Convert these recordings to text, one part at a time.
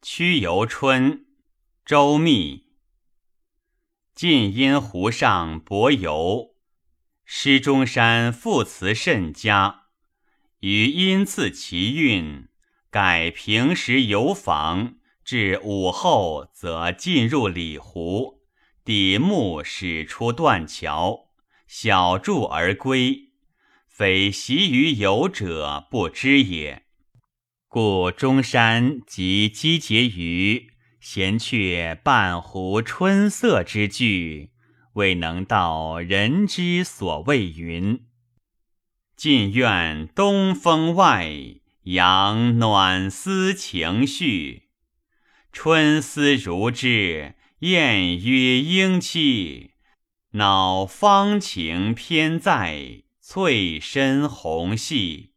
曲游春，周密。晋因湖上泊游，诗中山赋词甚佳，余因赐其韵，改平时游访，至午后则进入里湖，抵暮始出断桥，小住而归，非习于游者不知也。故中山即积结于闲却半湖春色之句，未能到人之所谓云。近院东风外，扬暖思情绪。春思如织，燕曰莺期。恼芳情偏在，翠深红细。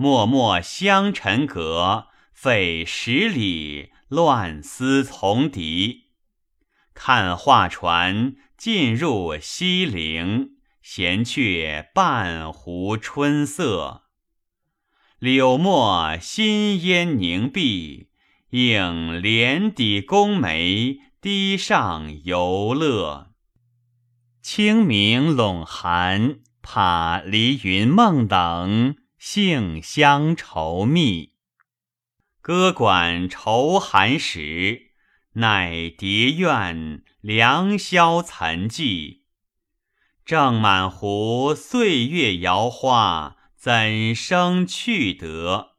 脉脉香尘阁，费十里乱丝从笛。看画船进入西陵，闲却半湖春色。柳墨新烟凝碧，映帘底宫眉堤上游乐。清明陇寒，怕离云梦等。性相稠密，歌管愁寒时，乃蝶怨良宵残迹。正满壶岁月摇花，怎生去得？